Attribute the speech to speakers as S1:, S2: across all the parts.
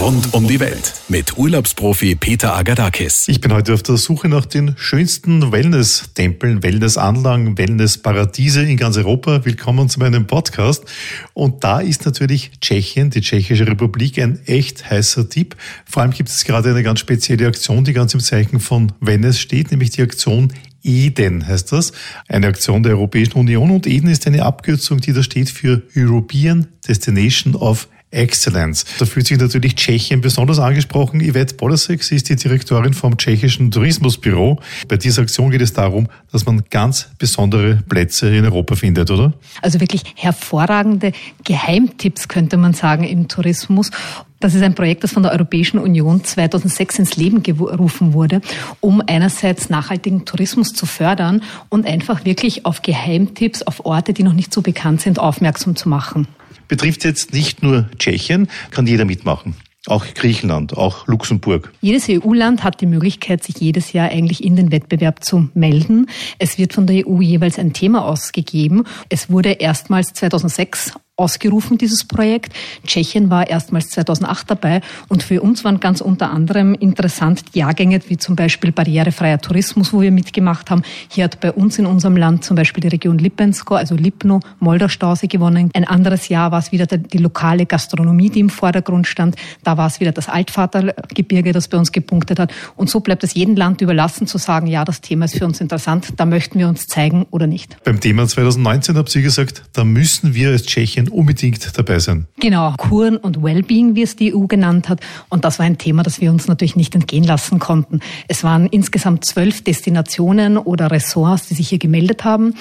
S1: Rund um die Welt mit Urlaubsprofi Peter Agadakis.
S2: Ich bin heute auf der Suche nach den schönsten Wellness-Tempeln, Wellness-Anlagen, Wellness-Paradiese in ganz Europa. Willkommen zu meinem Podcast. Und da ist natürlich Tschechien, die Tschechische Republik, ein echt heißer Tipp. Vor allem gibt es gerade eine ganz spezielle Aktion, die ganz im Zeichen von Wellness steht, nämlich die Aktion EDEN heißt das, eine Aktion der Europäischen Union und EDEN ist eine Abkürzung, die da steht für European Destination of Excellence. Da fühlt sich natürlich Tschechien besonders angesprochen. Yvette Bolasek, sie ist die Direktorin vom Tschechischen Tourismusbüro. Bei dieser Aktion geht es darum, dass man ganz besondere Plätze in Europa findet, oder?
S3: Also wirklich hervorragende Geheimtipps, könnte man sagen, im Tourismus. Das ist ein Projekt, das von der Europäischen Union 2006 ins Leben gerufen wurde, um einerseits nachhaltigen Tourismus zu fördern und einfach wirklich auf Geheimtipps, auf Orte, die noch nicht so bekannt sind, aufmerksam zu machen
S2: betrifft jetzt nicht nur Tschechien, kann jeder mitmachen. Auch Griechenland, auch Luxemburg.
S3: Jedes EU-Land hat die Möglichkeit, sich jedes Jahr eigentlich in den Wettbewerb zu melden. Es wird von der EU jeweils ein Thema ausgegeben. Es wurde erstmals 2006 ausgerufen, dieses Projekt. Tschechien war erstmals 2008 dabei und für uns waren ganz unter anderem interessant Jahrgänge wie zum Beispiel barrierefreier Tourismus, wo wir mitgemacht haben. Hier hat bei uns in unserem Land zum Beispiel die Region Lipensko, also Lipno, Moldaustausee gewonnen. Ein anderes Jahr war es wieder die lokale Gastronomie, die im Vordergrund stand. Da war es wieder das Altvatergebirge, das bei uns gepunktet hat. Und so bleibt es jedem Land überlassen zu sagen, ja, das Thema ist für uns interessant, da möchten wir uns zeigen oder nicht.
S2: Beim Thema 2019 haben Sie gesagt, da müssen wir als Tschechien unbedingt dabei sein.
S3: Genau, Kuren und Wellbeing, wie es die EU genannt hat. Und das war ein Thema, das wir uns natürlich nicht entgehen lassen konnten. Es waren insgesamt zwölf Destinationen oder Ressorts, die sich hier gemeldet haben.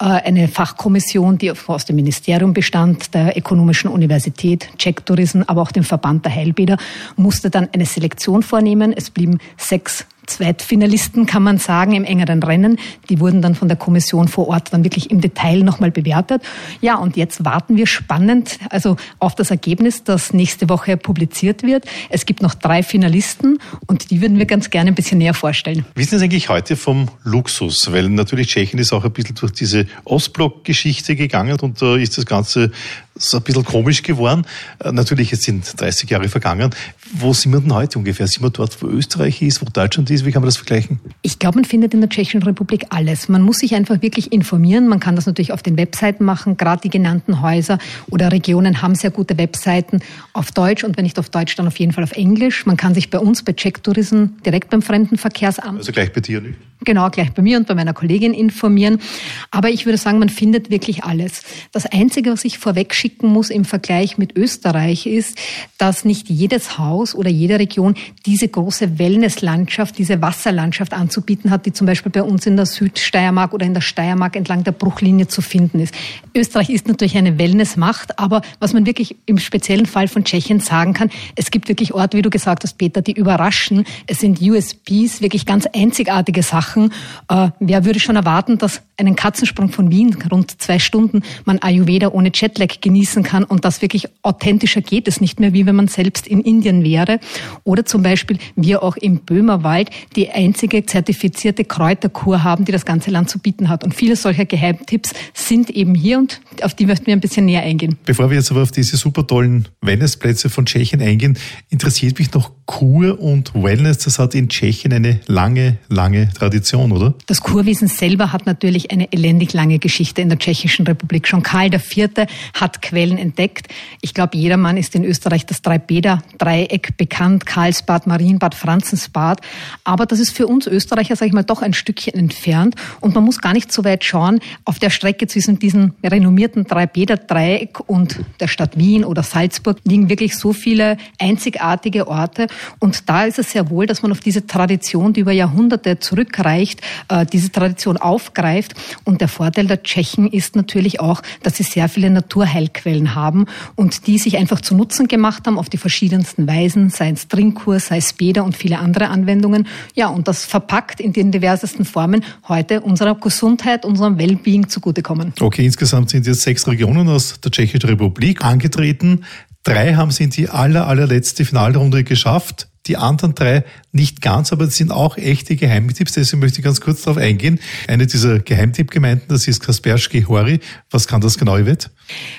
S3: Äh, eine Fachkommission, die aus dem Ministerium bestand, der Ökonomischen Universität, Czech Tourism, aber auch dem Verband der Heilbäder, musste dann eine Selektion vornehmen. Es blieben sechs Zweitfinalisten, kann man sagen, im engeren Rennen. Die wurden dann von der Kommission vor Ort dann wirklich im Detail nochmal bewertet. Ja, und jetzt warten wir spannend also auf das Ergebnis, das nächste Woche publiziert wird. Es gibt noch drei Finalisten und die würden wir ganz gerne ein bisschen näher vorstellen.
S2: Wie ist es eigentlich heute vom Luxus? Weil natürlich Tschechien ist auch ein bisschen durch diese Ostblock-Geschichte gegangen und da ist das Ganze so ein bisschen komisch geworden. Äh, natürlich, es sind 30 Jahre vergangen. Wo sind wir denn heute ungefähr? Sind wir dort, wo Österreich ist, wo Deutschland ist? Wie kann man das vergleichen?
S3: Ich glaube, man findet in der Tschechischen Republik alles. Man muss sich einfach wirklich informieren. Man kann das natürlich auf den Webseiten machen. Gerade die genannten Häuser oder Regionen haben sehr gute Webseiten auf Deutsch und wenn nicht auf Deutsch, dann auf jeden Fall auf Englisch. Man kann sich bei uns bei Check Tourism direkt beim Fremdenverkehrsamt.
S2: Also gleich bei dir, nicht?
S3: Genau, gleich bei mir und bei meiner Kollegin informieren. Aber ich würde sagen, man findet wirklich alles. Das Einzige, was ich vorweg schicken muss im Vergleich mit Österreich ist, dass nicht jedes Haus oder jede Region diese große Wellnesslandschaft, diese Wasserlandschaft anzubieten hat, die zum Beispiel bei uns in der Südsteiermark oder in der Steiermark entlang der Bruchlinie zu finden ist. Österreich ist natürlich eine Wellnessmacht, aber was man wirklich im speziellen Fall von Tschechien sagen kann, es gibt wirklich Orte, wie du gesagt hast, Peter, die überraschen. Es sind USPs, wirklich ganz einzigartige Sachen. Äh, wer würde schon erwarten, dass einen Katzensprung von Wien, rund zwei Stunden, man Ayurveda ohne Jetlag genießen kann und das wirklich authentischer geht es nicht mehr, wie wenn man selbst in Indien wäre. Oder zum Beispiel wir auch im Böhmerwald die einzige zertifizierte Kräuterkur haben, die das ganze Land zu bieten hat. Und viele solcher Geheimtipps sind eben hier und auf die möchten wir ein bisschen näher eingehen.
S2: Bevor wir jetzt aber auf diese super tollen Wellnessplätze von Tschechien eingehen, interessiert mich noch Kur und Wellness. Das hat in Tschechien eine lange, lange Tradition, oder?
S3: Das Kurwesen selber hat natürlich eine elendig lange Geschichte in der Tschechischen Republik. Schon Karl IV. hat Quellen entdeckt. Ich glaube, jedermann ist in Österreich das Dreibäder-Dreieck bekannt. Karlsbad, Marienbad, Franzensbad. Aber das ist für uns Österreicher, sage ich mal, doch ein Stückchen entfernt. Und man muss gar nicht so weit schauen. Auf der Strecke zwischen diesem renommierten Dreibäder-Dreieck und der Stadt Wien oder Salzburg liegen wirklich so viele einzigartige Orte. Und da ist es sehr wohl, dass man auf diese Tradition, die über Jahrhunderte zurückreicht, äh, diese Tradition aufgreift und der Vorteil der Tschechen ist natürlich auch, dass sie sehr viele Naturheilquellen haben und die sich einfach zu Nutzen gemacht haben auf die verschiedensten Weisen, sei es Trinkkur, sei es Bäder und viele andere Anwendungen. Ja, und das verpackt in den diversesten Formen heute unserer Gesundheit, unserem Wellbeing zugutekommen.
S2: Okay, insgesamt sind jetzt sechs Regionen aus der Tschechischen Republik angetreten. Drei haben sie in die aller, allerletzte Finalrunde geschafft. Die anderen drei nicht ganz, aber es sind auch echte Geheimtipps, deswegen möchte ich ganz kurz darauf eingehen. Eine dieser Geheimtippgemeinden, das ist Kaspersky Hori. Was kann das genau, Yvette?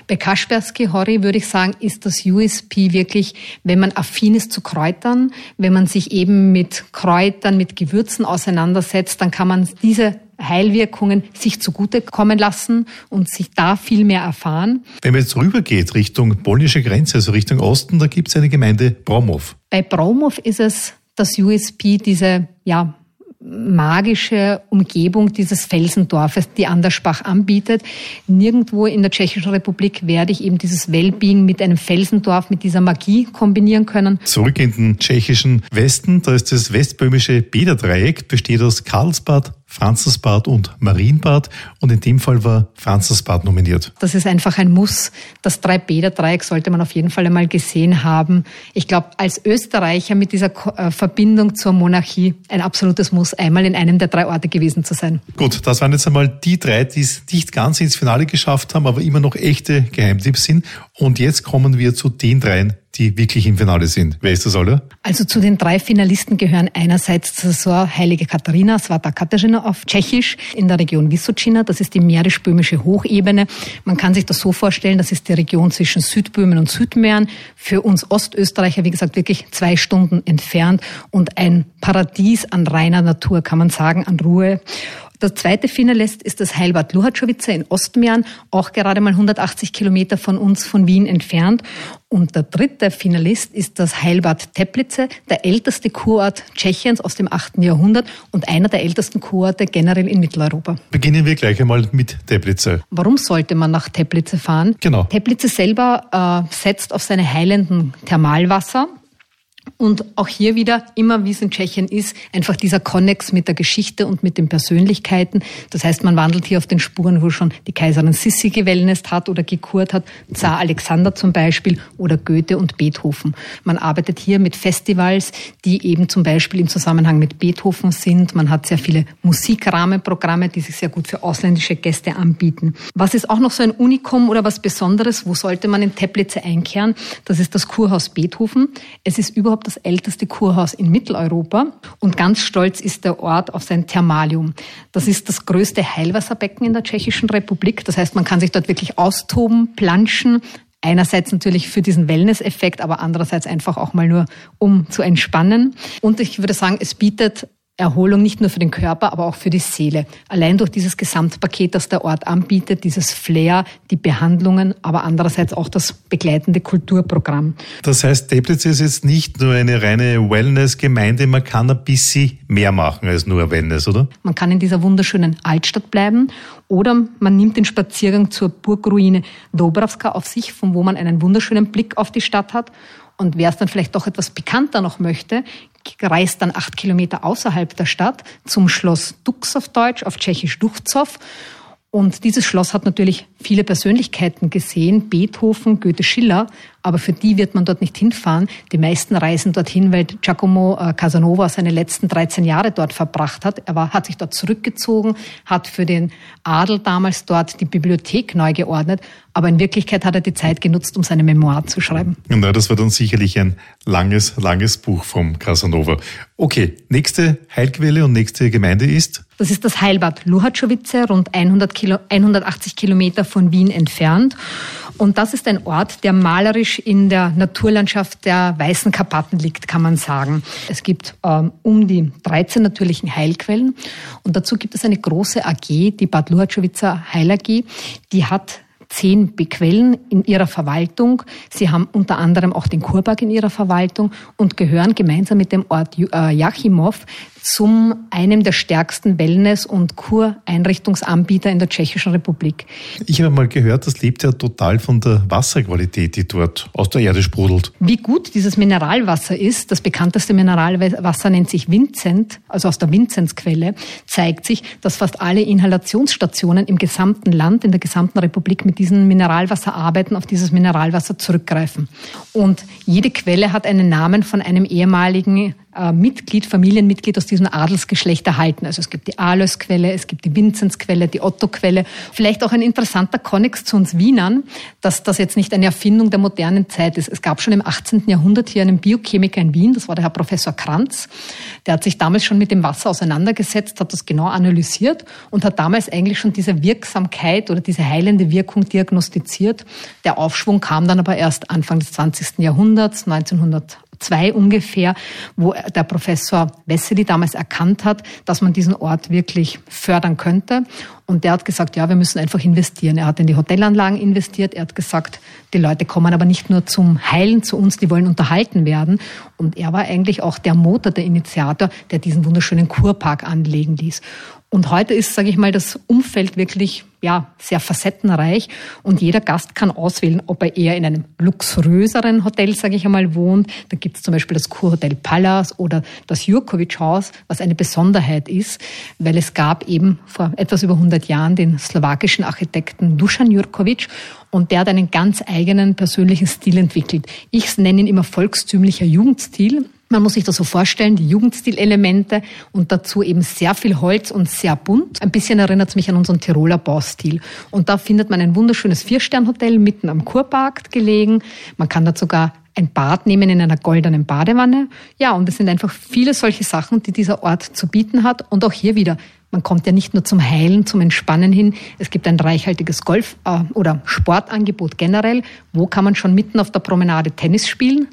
S3: Bei Kaspersky Hori würde ich sagen, ist das USP wirklich, wenn man affin ist zu Kräutern, wenn man sich eben mit Kräutern, mit Gewürzen auseinandersetzt, dann kann man diese Heilwirkungen sich zugutekommen lassen und sich da viel mehr erfahren.
S2: Wenn man jetzt rübergeht Richtung polnische Grenze, also Richtung Osten, da gibt es eine Gemeinde Bromov.
S3: Bei Bromov ist es das USP, diese ja, magische Umgebung dieses Felsendorfes, die Andersbach anbietet. Nirgendwo in der Tschechischen Republik werde ich eben dieses Wellbeing mit einem Felsendorf, mit dieser Magie kombinieren können.
S2: Zurück in den tschechischen Westen, da ist das westböhmische Bäderdreieck, besteht aus Karlsbad, Franzensbad und Marienbad. Und in dem Fall war Franzensbad nominiert.
S3: Das ist einfach ein Muss. Das Drei-Bäder-Dreieck sollte man auf jeden Fall einmal gesehen haben. Ich glaube, als Österreicher mit dieser äh, Verbindung zur Monarchie ein absolutes Muss, einmal in einem der drei Orte gewesen zu sein.
S2: Gut, das waren jetzt einmal die drei, die es nicht ganz ins Finale geschafft haben, aber immer noch echte Geheimtipps sind. Und jetzt kommen wir zu den dreien, die wirklich im Finale sind. Wer ist das alle?
S3: Also zu den drei Finalisten gehören einerseits Saison Heilige Katharina, Svata Katarzyna auf Tschechisch in der Region Vysočina. Das ist die mährisch-böhmische Hochebene. Man kann sich das so vorstellen, das ist die Region zwischen Südböhmen und Südmähren. Für uns Ostösterreicher, wie gesagt, wirklich zwei Stunden entfernt und ein Paradies an reiner Natur, kann man sagen, an Ruhe. Der zweite Finalist ist das Heilbad Luhatschowice in Ostmähren, auch gerade mal 180 Kilometer von uns, von Wien entfernt. Und der dritte Finalist ist das Heilbad Teplice, der älteste Kurort Tschechiens aus dem 8. Jahrhundert und einer der ältesten Kurorte generell in Mitteleuropa.
S2: Beginnen wir gleich einmal mit Teplice.
S3: Warum sollte man nach Teplice fahren?
S2: Genau.
S3: Teplice selber äh, setzt auf seine heilenden Thermalwasser. Und auch hier wieder, immer wie es in Tschechien ist, einfach dieser Konnex mit der Geschichte und mit den Persönlichkeiten. Das heißt, man wandelt hier auf den Spuren, wo schon die Kaiserin Sissi gewellnest hat oder gekurt hat, Zar Alexander zum Beispiel oder Goethe und Beethoven. Man arbeitet hier mit Festivals, die eben zum Beispiel im Zusammenhang mit Beethoven sind. Man hat sehr viele Musikrahmenprogramme, die sich sehr gut für ausländische Gäste anbieten. Was ist auch noch so ein Unikum oder was Besonderes? Wo sollte man in Teplice einkehren? Das ist das Kurhaus Beethoven. Es ist über überhaupt das älteste Kurhaus in Mitteleuropa und ganz stolz ist der Ort auf sein Thermalium. Das ist das größte Heilwasserbecken in der Tschechischen Republik. Das heißt, man kann sich dort wirklich austoben, planschen, Einerseits natürlich für diesen Wellness-Effekt, aber andererseits einfach auch mal nur, um zu entspannen. Und ich würde sagen, es bietet Erholung nicht nur für den Körper, aber auch für die Seele. Allein durch dieses Gesamtpaket, das der Ort anbietet, dieses Flair, die Behandlungen, aber andererseits auch das begleitende Kulturprogramm.
S2: Das heißt, Teplitz ist jetzt nicht nur eine reine Wellness-Gemeinde, man kann ein bisschen mehr machen als nur Wellness, oder?
S3: Man kann in dieser wunderschönen Altstadt bleiben oder man nimmt den Spaziergang zur Burgruine Dobravska auf sich, von wo man einen wunderschönen Blick auf die Stadt hat und wer es dann vielleicht doch etwas bekannter noch möchte, reist dann acht Kilometer außerhalb der Stadt zum Schloss Dux auf Deutsch, auf Tschechisch Duchzow. Und dieses Schloss hat natürlich viele Persönlichkeiten gesehen, Beethoven, Goethe, Schiller, aber für die wird man dort nicht hinfahren. Die meisten reisen dorthin, weil Giacomo äh, Casanova seine letzten 13 Jahre dort verbracht hat. Er war, hat sich dort zurückgezogen, hat für den Adel damals dort die Bibliothek neu geordnet, aber in Wirklichkeit hat er die Zeit genutzt, um seine Memoir zu schreiben.
S2: Na, das war dann sicherlich ein langes, langes Buch vom Casanova. Okay, nächste Heilquelle und nächste Gemeinde ist?
S3: Das ist das Heilbad Luhatschowice, rund 100 Kilo, 180 Kilometer von Wien entfernt. Und das ist ein Ort, der malerisch in der Naturlandschaft der Weißen Karpaten liegt, kann man sagen. Es gibt ähm, um die 13 natürlichen Heilquellen und dazu gibt es eine große AG, die Bad Luhatschowitzer Heil AG, die hat zehn Quellen in ihrer Verwaltung. Sie haben unter anderem auch den Kurberg in ihrer Verwaltung und gehören gemeinsam mit dem Ort äh, zum einem der stärksten Wellness- und Kureinrichtungsanbieter in der Tschechischen Republik.
S2: Ich habe mal gehört, das lebt ja total von der Wasserqualität, die dort aus der Erde sprudelt.
S3: Wie gut dieses Mineralwasser ist, das bekannteste Mineralwasser nennt sich Vincent, also aus der Vinzenzquelle, zeigt sich, dass fast alle Inhalationsstationen im gesamten Land, in der gesamten Republik mit diesem Mineralwasser arbeiten, auf dieses Mineralwasser zurückgreifen. Und jede Quelle hat einen Namen von einem ehemaligen Mitglied, Familienmitglied aus diesem Adelsgeschlecht erhalten. Also es gibt die Aloisquelle, es gibt die Vinzenzquelle, die Ottoquelle. Vielleicht auch ein interessanter Konnex zu uns Wienern, dass das jetzt nicht eine Erfindung der modernen Zeit ist. Es gab schon im 18. Jahrhundert hier einen Biochemiker in Wien, das war der Herr Professor Kranz. Der hat sich damals schon mit dem Wasser auseinandergesetzt, hat das genau analysiert und hat damals eigentlich schon diese Wirksamkeit oder diese heilende Wirkung diagnostiziert. Der Aufschwung kam dann aber erst Anfang des 20. Jahrhunderts, 1900 zwei ungefähr, wo der Professor Wessely damals erkannt hat, dass man diesen Ort wirklich fördern könnte. Und der hat gesagt, ja, wir müssen einfach investieren. Er hat in die Hotelanlagen investiert. Er hat gesagt, die Leute kommen aber nicht nur zum Heilen zu uns, die wollen unterhalten werden. Und er war eigentlich auch der Motor, der Initiator, der diesen wunderschönen Kurpark anlegen ließ. Und heute ist, sage ich mal, das Umfeld wirklich ja, sehr facettenreich und jeder Gast kann auswählen, ob er eher in einem luxuriöseren Hotel, sage ich einmal, wohnt. Da gibt es zum Beispiel das Kurhotel Palace oder das Jurkovic Haus, was eine Besonderheit ist, weil es gab eben vor etwas über 100 Jahren den slowakischen Architekten Dusan Jurkovic und der hat einen ganz eigenen persönlichen Stil entwickelt. Ich nenne ihn immer volkstümlicher Jugendstil. Man muss sich das so vorstellen, die Jugendstilelemente und dazu eben sehr viel Holz und sehr bunt. Ein bisschen erinnert es mich an unseren Tiroler Baustil. Und da findet man ein wunderschönes Vier-Stern-Hotel mitten am Kurpark gelegen. Man kann dort sogar ein Bad nehmen in einer goldenen Badewanne. Ja, und es sind einfach viele solche Sachen, die dieser Ort zu bieten hat. Und auch hier wieder man kommt ja nicht nur zum Heilen, zum Entspannen hin. Es gibt ein reichhaltiges Golf- äh, oder Sportangebot generell. Wo kann man schon mitten auf der Promenade Tennis spielen?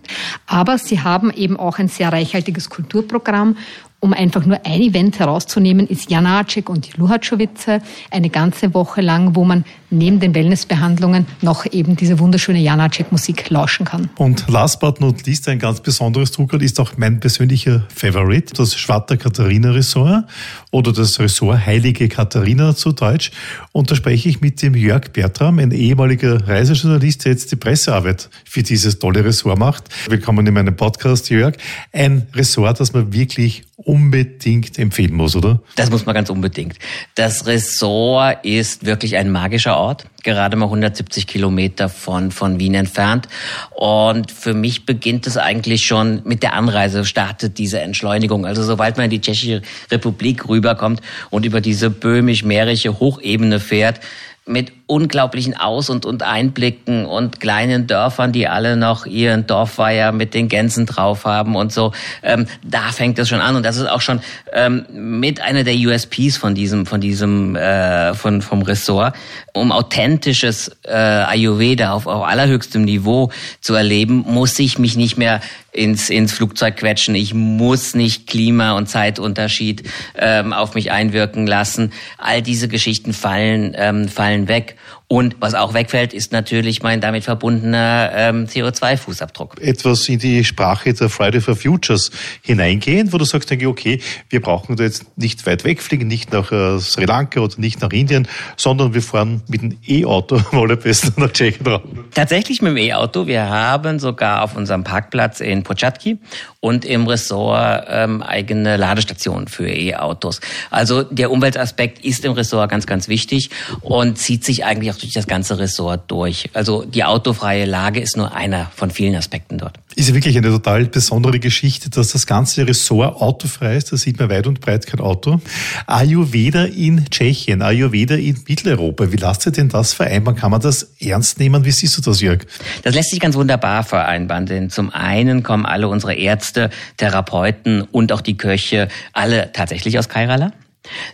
S3: Aber sie haben eben auch ein sehr reichhaltiges Kulturprogramm um einfach nur ein Event herauszunehmen, ist Janacek und die Luhatschowice eine ganze Woche lang, wo man neben den Wellnessbehandlungen noch eben diese wunderschöne Janacek-Musik lauschen kann.
S2: Und last but not least, ein ganz besonderes Druckerl ist auch mein persönlicher Favorite, das Schwatter Katharina Ressort oder das Ressort Heilige Katharina zu Deutsch. Und da spreche ich mit dem Jörg Bertram, ein ehemaliger Reisejournalist, der jetzt die Pressearbeit für dieses tolle Ressort macht. Willkommen in meinem Podcast, Jörg. Ein Ressort, das man wirklich unbedingt empfehlen muss, oder?
S4: Das muss man ganz unbedingt. Das Ressort ist wirklich ein magischer Ort, gerade mal 170 Kilometer von, von Wien entfernt. Und für mich beginnt es eigentlich schon mit der Anreise, startet diese Entschleunigung. Also sobald man in die Tschechische Republik rüberkommt und über diese böhmisch-mährische Hochebene fährt, mit unglaublichen Aus- und, und Einblicken und kleinen Dörfern, die alle noch ihren Dorfweiher mit den Gänsen drauf haben und so. Ähm, da fängt es schon an und das ist auch schon ähm, mit einer der USPs von diesem, von diesem, äh, von vom Ressort, um authentisches äh, Ayurveda auf, auf allerhöchstem Niveau zu erleben, muss ich mich nicht mehr ins, ins Flugzeug quetschen. Ich muss nicht Klima- und Zeitunterschied ähm, auf mich einwirken lassen. All diese Geschichten fallen, ähm, fallen weg. Und was auch wegfällt, ist natürlich mein damit verbundener ähm, CO2-Fußabdruck.
S2: Etwas in die Sprache der Friday for Futures hineingehen, wo du sagst, denke, okay, wir brauchen da jetzt nicht weit wegfliegen, nicht nach äh, Sri Lanka oder nicht nach Indien, sondern wir fahren mit dem E-Auto am allerbesten nach Tschechien drauf.
S4: Tatsächlich mit dem E-Auto. Wir haben sogar auf unserem Parkplatz in Počatki und im Ressort ähm, eigene Ladestationen für E-Autos. Also der Umweltaspekt ist im Ressort ganz, ganz wichtig und zieht sich eigentlich auch durch das ganze Ressort durch. Also die autofreie Lage ist nur einer von vielen Aspekten dort.
S2: Ist ja wirklich eine total besondere Geschichte, dass das ganze Ressort autofrei ist. Da sieht man weit und breit kein Auto. Ayurveda in Tschechien, Ayurveda in Mitteleuropa. Wie lasst ihr denn das vereinbaren? Kann man das ernst nehmen? Wie siehst du das, Jörg?
S4: Das lässt sich ganz wunderbar vereinbaren, denn zum einen kommen alle unsere Ärzte, Therapeuten und auch die Köche alle tatsächlich aus Kairala.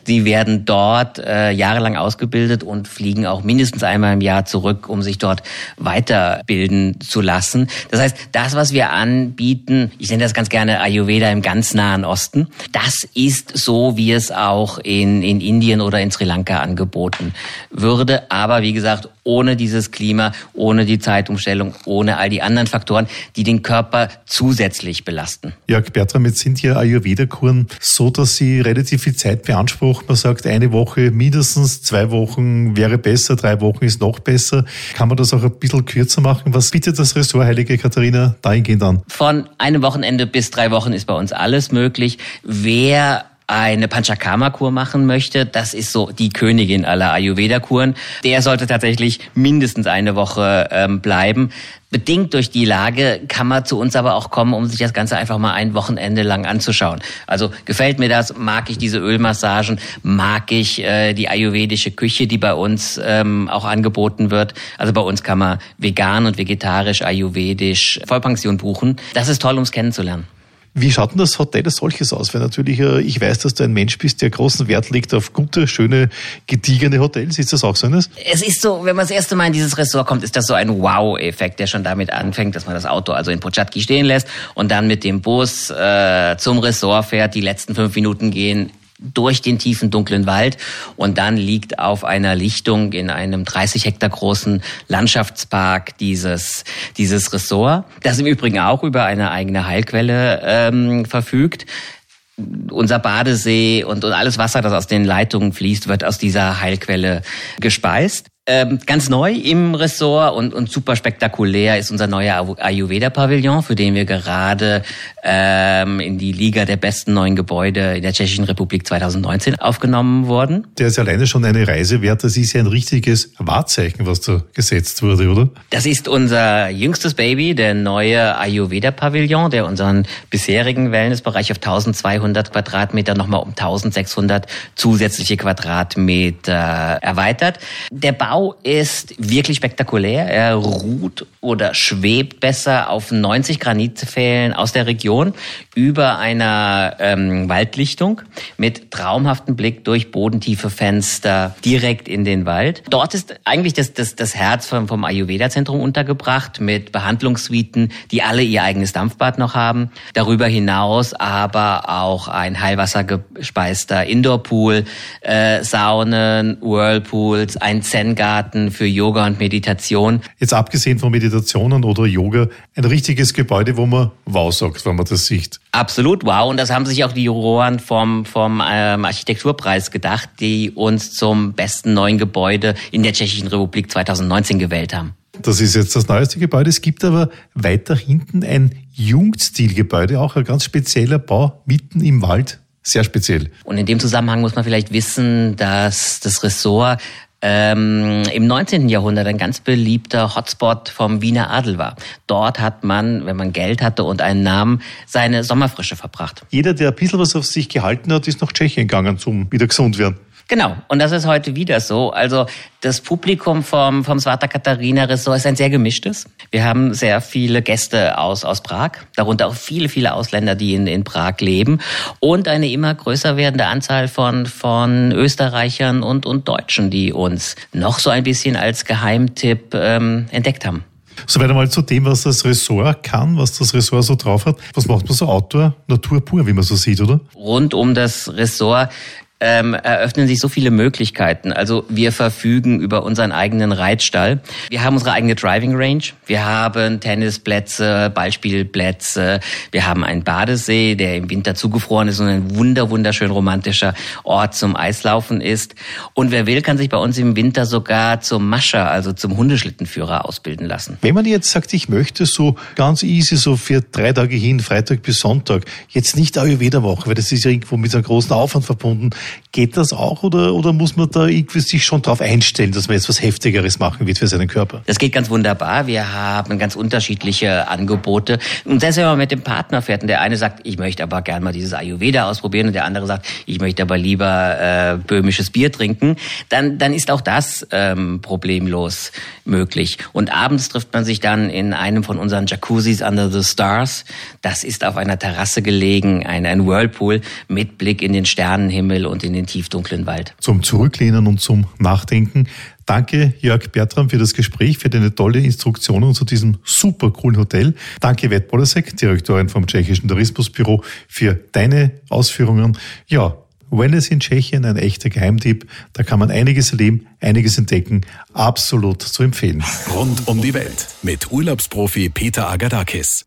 S4: Sie werden dort äh, jahrelang ausgebildet und fliegen auch mindestens einmal im Jahr zurück, um sich dort weiterbilden zu lassen. Das heißt, das, was wir anbieten, ich nenne das ganz gerne Ayurveda im ganz nahen Osten, das ist so, wie es auch in, in Indien oder in Sri Lanka angeboten würde. Aber wie gesagt, ohne dieses Klima, ohne die Zeitumstellung, ohne all die anderen Faktoren, die den Körper zusätzlich belasten.
S2: Jörg Bertram, jetzt sind ja Ayurveda-Kuren so, dass sie relativ viel Zeit beanspruchen. Man sagt, eine Woche mindestens, zwei Wochen wäre besser, drei Wochen ist noch besser. Kann man das auch ein bisschen kürzer machen? Was bietet das Ressort Heilige Katharina dahingehend an?
S4: Von einem Wochenende bis drei Wochen ist bei uns alles möglich. Wer eine Panchakarma-Kur machen möchte, das ist so die Königin aller Ayurveda-Kuren, der sollte tatsächlich mindestens eine Woche ähm, bleiben. Bedingt durch die Lage kann man zu uns aber auch kommen, um sich das Ganze einfach mal ein Wochenende lang anzuschauen. Also gefällt mir das, mag ich diese Ölmassagen, mag ich äh, die ayurvedische Küche, die bei uns ähm, auch angeboten wird. Also bei uns kann man vegan und vegetarisch, ayurvedisch Vollpension buchen. Das ist toll, um es kennenzulernen.
S2: Wie schaut denn das Hotel als solches aus? Weil natürlich, äh, ich weiß, dass du ein Mensch bist, der großen Wert legt auf gute, schöne, gediegene Hotels. Ist das auch so eines?
S4: Es ist so, wenn man das erste Mal in dieses Ressort kommt, ist das so ein Wow-Effekt, der schon damit anfängt, dass man das Auto also in Pochatki stehen lässt und dann mit dem Bus äh, zum Ressort fährt. Die letzten fünf Minuten gehen durch den tiefen dunklen Wald und dann liegt auf einer Lichtung in einem 30 Hektar großen Landschaftspark dieses dieses Ressort, das im Übrigen auch über eine eigene Heilquelle ähm, verfügt. Unser Badesee und, und alles Wasser, das aus den Leitungen fließt, wird aus dieser Heilquelle gespeist. Ähm, ganz neu im Ressort und, und super spektakulär ist unser neuer Ayurveda-Pavillon, für den wir gerade ähm, in die Liga der besten neuen Gebäude in der Tschechischen Republik 2019 aufgenommen wurden.
S2: Der ist alleine schon eine Reise wert. Das ist ja ein richtiges Wahrzeichen, was da gesetzt wurde, oder?
S4: Das ist unser jüngstes Baby, der neue Ayurveda-Pavillon, der unseren bisherigen Wellnessbereich auf 1200 Quadratmeter nochmal um 1600 zusätzliche Quadratmeter erweitert. Der Bau Bau ist wirklich spektakulär. Er ruht oder schwebt besser auf 90 Granitpfählen aus der Region über einer ähm, Waldlichtung mit traumhaftem Blick durch bodentiefe Fenster direkt in den Wald. Dort ist eigentlich das, das, das Herz vom, vom Ayurveda-Zentrum untergebracht mit Behandlungssuiten, die alle ihr eigenes Dampfbad noch haben. Darüber hinaus aber auch ein heilwassergespeister Indoorpool, äh, Saunen, Whirlpools, ein Zen Kindergarten für Yoga und Meditation.
S2: Jetzt abgesehen von Meditationen oder Yoga, ein richtiges Gebäude, wo man wow sagt, wenn man das sieht.
S4: Absolut wow. Und das haben sich auch die Juroren vom, vom ähm, Architekturpreis gedacht, die uns zum besten neuen Gebäude in der Tschechischen Republik 2019 gewählt haben.
S2: Das ist jetzt das neueste Gebäude. Es gibt aber weiter hinten ein Jugendstilgebäude, auch ein ganz spezieller Bau mitten im Wald. Sehr speziell.
S4: Und in dem Zusammenhang muss man vielleicht wissen, dass das Ressort ähm, im 19. Jahrhundert ein ganz beliebter Hotspot vom Wiener Adel war. Dort hat man, wenn man Geld hatte und einen Namen, seine Sommerfrische verbracht.
S2: Jeder, der ein bisschen was auf sich gehalten hat, ist nach Tschechien gegangen zum wieder gesund werden.
S4: Genau, und das ist heute wieder so. Also das Publikum vom, vom Svata Katharina Ressort ist ein sehr gemischtes. Wir haben sehr viele Gäste aus, aus Prag, darunter auch viele, viele Ausländer, die in, in Prag leben und eine immer größer werdende Anzahl von, von Österreichern und, und Deutschen, die uns noch so ein bisschen als Geheimtipp ähm, entdeckt haben.
S2: Soweit einmal zu dem, was das Ressort kann, was das Ressort so drauf hat. Was macht man so Outdoor? Natur pur, wie man so sieht, oder?
S4: Rund um das Ressort ähm, eröffnen sich so viele Möglichkeiten. Also wir verfügen über unseren eigenen Reitstall. Wir haben unsere eigene Driving Range. Wir haben Tennisplätze, Ballspielplätze. Wir haben einen Badesee, der im Winter zugefroren ist und ein wunder wunderschön romantischer Ort zum Eislaufen ist. Und wer will, kann sich bei uns im Winter sogar zum Mascher, also zum Hundeschlittenführer ausbilden lassen.
S2: Wenn man jetzt sagt, ich möchte so ganz easy so für drei Tage hin, Freitag bis Sonntag, jetzt nicht Ayurveda machen, weil das ist ja irgendwo mit einem großen Aufwand verbunden. Geht das auch oder, oder muss man da irgendwie sich schon darauf einstellen, dass man jetzt was Heftigeres machen wird für seinen Körper?
S4: Das geht ganz wunderbar. Wir haben ganz unterschiedliche Angebote. Und selbst wenn man mit dem Partner fährt und der eine sagt, ich möchte aber gern mal dieses Ayurveda ausprobieren und der andere sagt, ich möchte aber lieber äh, böhmisches Bier trinken, dann, dann ist auch das ähm, problemlos möglich. Und abends trifft man sich dann in einem von unseren Jacuzzis under the Stars. Das ist auf einer Terrasse gelegen, ein, ein Whirlpool mit Blick in den Sternenhimmel und in den tiefdunklen Wald.
S2: Zum Zurücklehnen und zum Nachdenken. Danke, Jörg Bertram, für das Gespräch, für deine tolle Instruktionen zu diesem super coolen Hotel. Danke, Wet Bolesek, Direktorin vom Tschechischen Tourismusbüro, für deine Ausführungen. Ja, Wellness in Tschechien, ein echter Geheimtipp. Da kann man einiges erleben, einiges entdecken. Absolut zu empfehlen.
S1: Rund um die Welt mit Urlaubsprofi Peter Agadakis.